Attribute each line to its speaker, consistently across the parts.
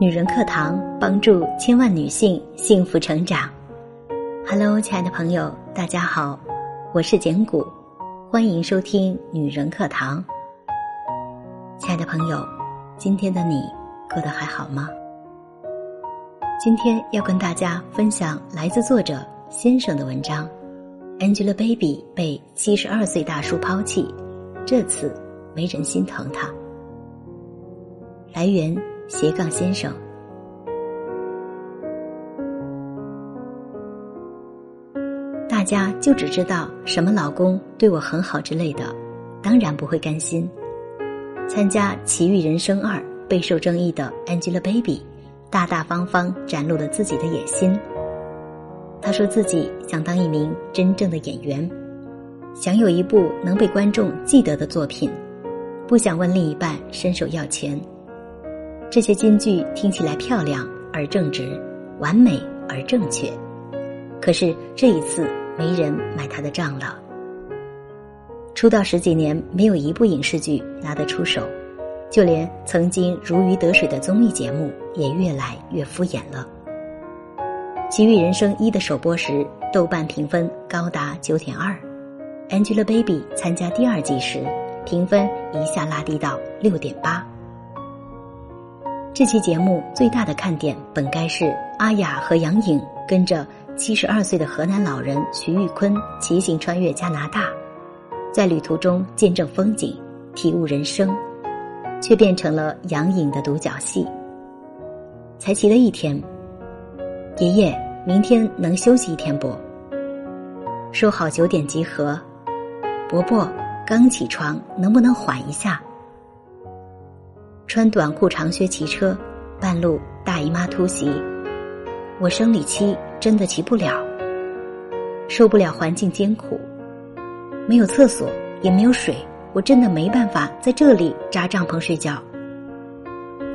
Speaker 1: 女人课堂帮助千万女性幸福成长。Hello，亲爱的朋友，大家好，我是简古，欢迎收听女人课堂。亲爱的朋友，今天的你过得还好吗？今天要跟大家分享来自作者先生的文章：Angelababy 被七十二岁大叔抛弃，这次没人心疼他。来源。斜杠先生，大家就只知道什么老公对我很好之类的，当然不会甘心。参加《奇遇人生二》备受争议的 Angelababy，大大方方展露了自己的野心。她说自己想当一名真正的演员，想有一部能被观众记得的作品，不想问另一半伸手要钱。这些金句听起来漂亮而正直，完美而正确，可是这一次没人买他的账了。出道十几年，没有一部影视剧拿得出手，就连曾经如鱼得水的综艺节目也越来越敷衍了。《奇遇人生一》的首播时，豆瓣评分高达九点二，Angelababy 参加第二季时，评分一下拉低到六点八。这期节目最大的看点本该是阿雅和杨颖跟着七十二岁的河南老人徐玉坤骑行穿越加拿大，在旅途中见证风景、体悟人生，却变成了杨颖的独角戏。才骑了一天，爷爷，明天能休息一天不？说好九点集合，伯伯刚起床，能不能缓一下？穿短裤长靴骑车，半路大姨妈突袭，我生理期真的骑不了，受不了环境艰苦，没有厕所也没有水，我真的没办法在这里扎帐篷睡觉。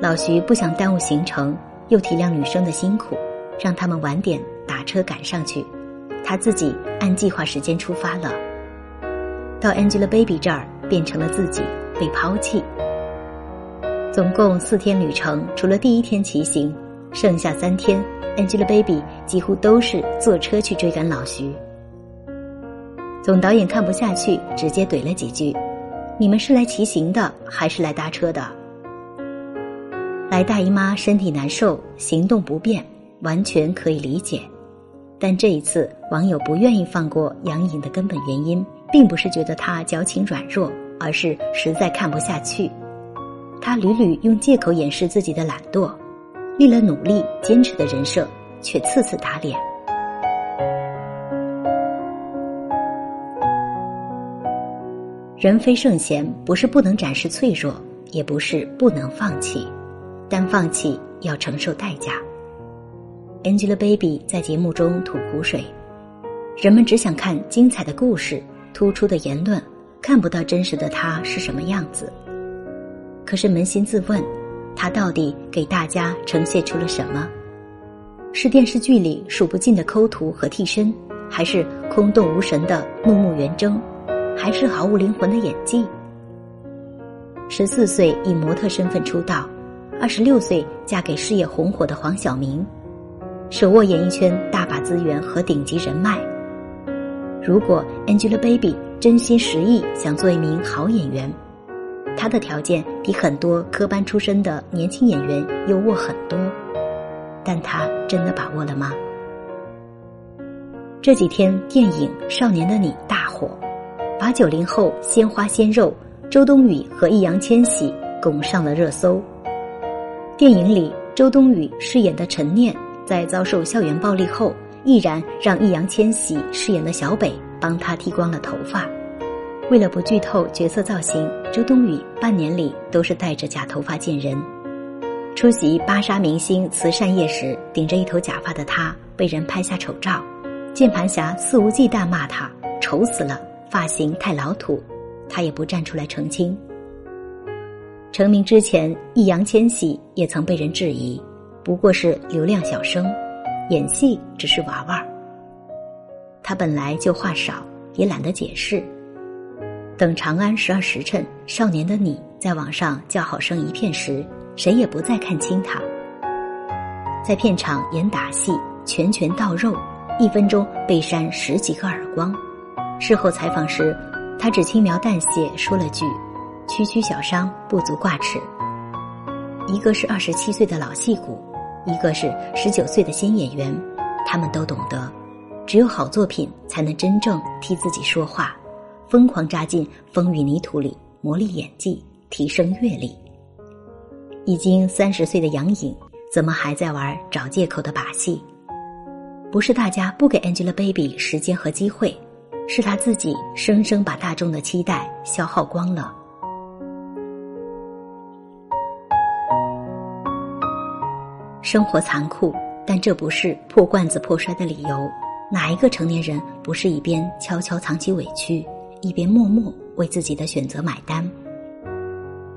Speaker 1: 老徐不想耽误行程，又体谅女生的辛苦，让他们晚点打车赶上去，他自己按计划时间出发了。到 Angelababy 这儿，变成了自己被抛弃。总共四天旅程，除了第一天骑行，剩下三天，Angelababy 几乎都是坐车去追赶老徐。总导演看不下去，直接怼了几句：“你们是来骑行的，还是来搭车的？”来大姨妈，身体难受，行动不便，完全可以理解。但这一次，网友不愿意放过杨颖的根本原因，并不是觉得她矫情软弱，而是实在看不下去。他屡屡用借口掩饰自己的懒惰，立了努力坚持的人设，却次次打脸。人非圣贤，不是不能展示脆弱，也不是不能放弃，但放弃要承受代价。Angelababy 在节目中吐苦水，人们只想看精彩的故事、突出的言论，看不到真实的他是什么样子。可是扪心自问，他到底给大家呈现出了什么？是电视剧里数不尽的抠图和替身，还是空洞无神的怒目圆睁，还是毫无灵魂的演技？十四岁以模特身份出道，二十六岁嫁给事业红火的黄晓明，手握演艺圈大把资源和顶级人脉。如果 Angelababy 真心实意想做一名好演员，他的条件比很多科班出身的年轻演员优渥很多，但他真的把握了吗？这几天电影《少年的你》大火，把九零后鲜花鲜肉周冬雨和易烊千玺拱上了热搜。电影里，周冬雨饰演的陈念在遭受校园暴力后，毅然让易烊千玺饰演的小北帮他剃光了头发。为了不剧透角色造型，周冬雨半年里都是戴着假头发见人。出席芭莎明星慈善夜时，顶着一头假发的她被人拍下丑照，键盘侠肆无忌惮骂她丑死了，发型太老土，她也不站出来澄清。成名之前，易烊千玺也曾被人质疑，不过是流量小生，演戏只是玩玩。他本来就话少，也懒得解释。等《长安十二时辰》少年的你在网上叫好声一片时，谁也不再看清他，在片场演打戏，拳拳到肉，一分钟被扇十几个耳光。事后采访时，他只轻描淡写说了句：“区区小伤，不足挂齿。”一个是二十七岁的老戏骨，一个是十九岁的新演员，他们都懂得，只有好作品才能真正替自己说话，疯狂扎进风雨泥土里磨砺演技，提升阅历。已经三十岁的杨颖，怎么还在玩找借口的把戏？不是大家不给 Angelababy 时间和机会，是她自己生生把大众的期待消耗光了。生活残酷，但这不是破罐子破摔的理由。哪一个成年人不是一边悄悄藏起委屈，一边默默为自己的选择买单？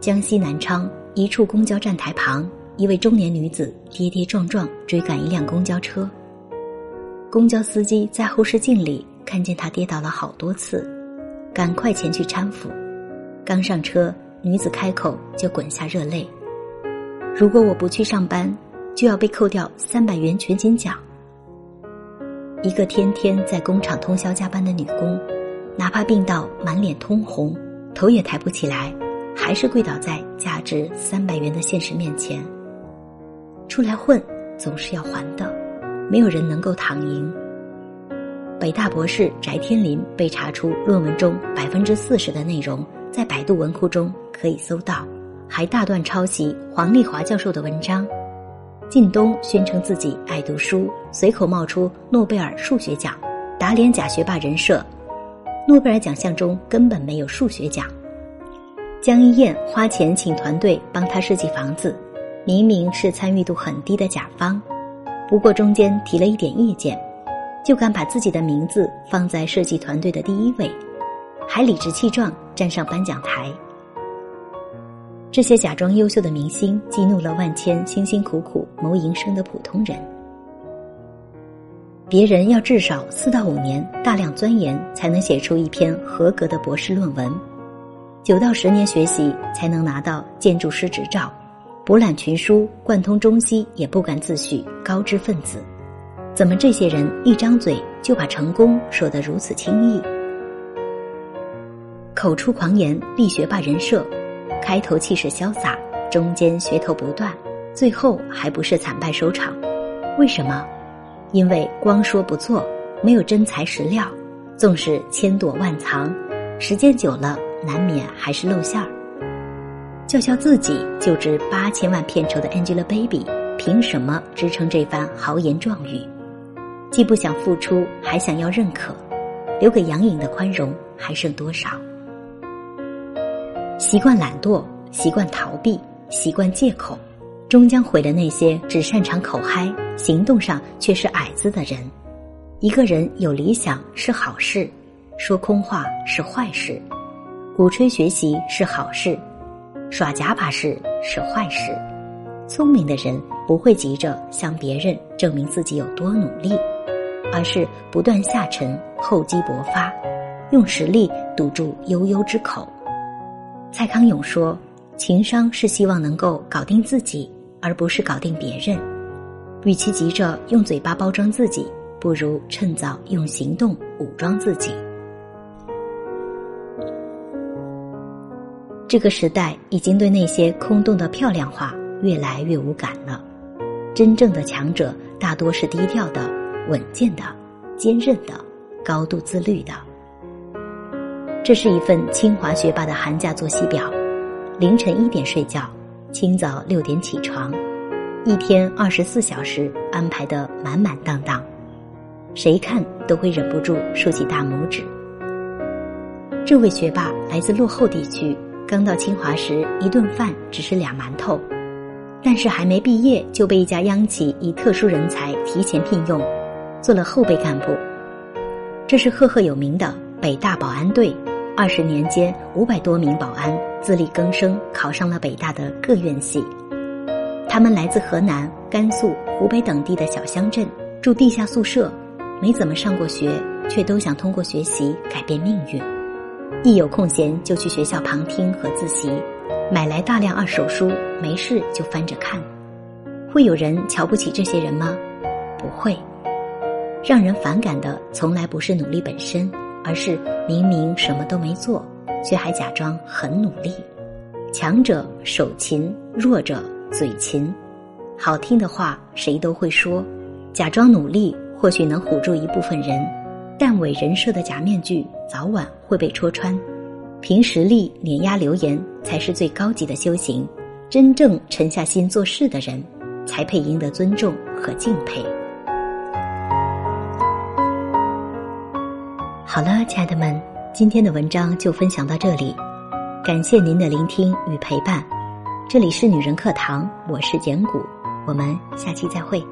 Speaker 1: 江西南昌一处公交站台旁，一位中年女子跌跌撞撞追赶一辆公交车。公交司机在后视镜里看见她跌倒了好多次，赶快前去搀扶。刚上车，女子开口就滚下热泪：“如果我不去上班。”就要被扣掉三百元全勤奖。一个天天在工厂通宵加班的女工，哪怕病到满脸通红，头也抬不起来，还是跪倒在价值三百元的现实面前。出来混总是要还的，没有人能够躺赢。北大博士翟天临被查出论文中百分之四十的内容在百度文库中可以搜到，还大段抄袭黄丽华教授的文章。靳东宣称自己爱读书，随口冒出诺贝尔数学奖，打脸假学霸人设。诺贝尔奖项中根本没有数学奖。江一燕花钱请团队帮他设计房子，明明是参与度很低的甲方，不过中间提了一点意见，就敢把自己的名字放在设计团队的第一位，还理直气壮站上颁奖台。这些假装优秀的明星，激怒了万千辛辛苦苦谋营生的普通人。别人要至少四到五年大量钻研，才能写出一篇合格的博士论文；九到十年学习，才能拿到建筑师执照。博览群书，贯通中西，也不敢自诩高知分子。怎么这些人一张嘴就把成功说得如此轻易？口出狂言，立学霸人设。开头气势潇洒，中间噱头不断，最后还不是惨败收场？为什么？因为光说不做，没有真材实料，纵使千躲万藏，时间久了难免还是露馅儿。叫嚣自己就值八千万片酬的 Angelababy，凭什么支撑这番豪言壮语？既不想付出，还想要认可，留给杨颖的宽容还剩多少？习惯懒惰，习惯逃避，习惯借口，终将毁了那些只擅长口嗨、行动上却是矮子的人。一个人有理想是好事，说空话是坏事，鼓吹学习是好事，耍假把式是坏事。聪明的人不会急着向别人证明自己有多努力，而是不断下沉，厚积薄发，用实力堵住悠悠之口。蔡康永说：“情商是希望能够搞定自己，而不是搞定别人。与其急着用嘴巴包装自己，不如趁早用行动武装自己。”这个时代已经对那些空洞的漂亮话越来越无感了。真正的强者大多是低调的、稳健的、坚韧的、高度自律的。这是一份清华学霸的寒假作息表：凌晨一点睡觉，清早六点起床，一天二十四小时安排的满满当当，谁看都会忍不住竖起大拇指。这位学霸来自落后地区，刚到清华时一顿饭只是俩馒头，但是还没毕业就被一家央企以特殊人才提前聘用，做了后备干部。这是赫赫有名的北大保安队。二十年间，五百多名保安自力更生，考上了北大的各院系。他们来自河南、甘肃、湖北等地的小乡镇，住地下宿舍，没怎么上过学，却都想通过学习改变命运。一有空闲就去学校旁听和自习，买来大量二手书，没事就翻着看。会有人瞧不起这些人吗？不会。让人反感的从来不是努力本身，而是明明什么都没做，却还假装很努力。强者手勤，弱者嘴勤。好听的话谁都会说，假装努力或许能唬住一部分人，但伪人设的假面具早晚会被戳穿。凭实力碾压流言才是最高级的修行。真正沉下心做事的人，才配赢得尊重和敬佩。好了，亲爱的们，今天的文章就分享到这里，感谢您的聆听与陪伴。这里是女人课堂，我是简古，我们下期再会。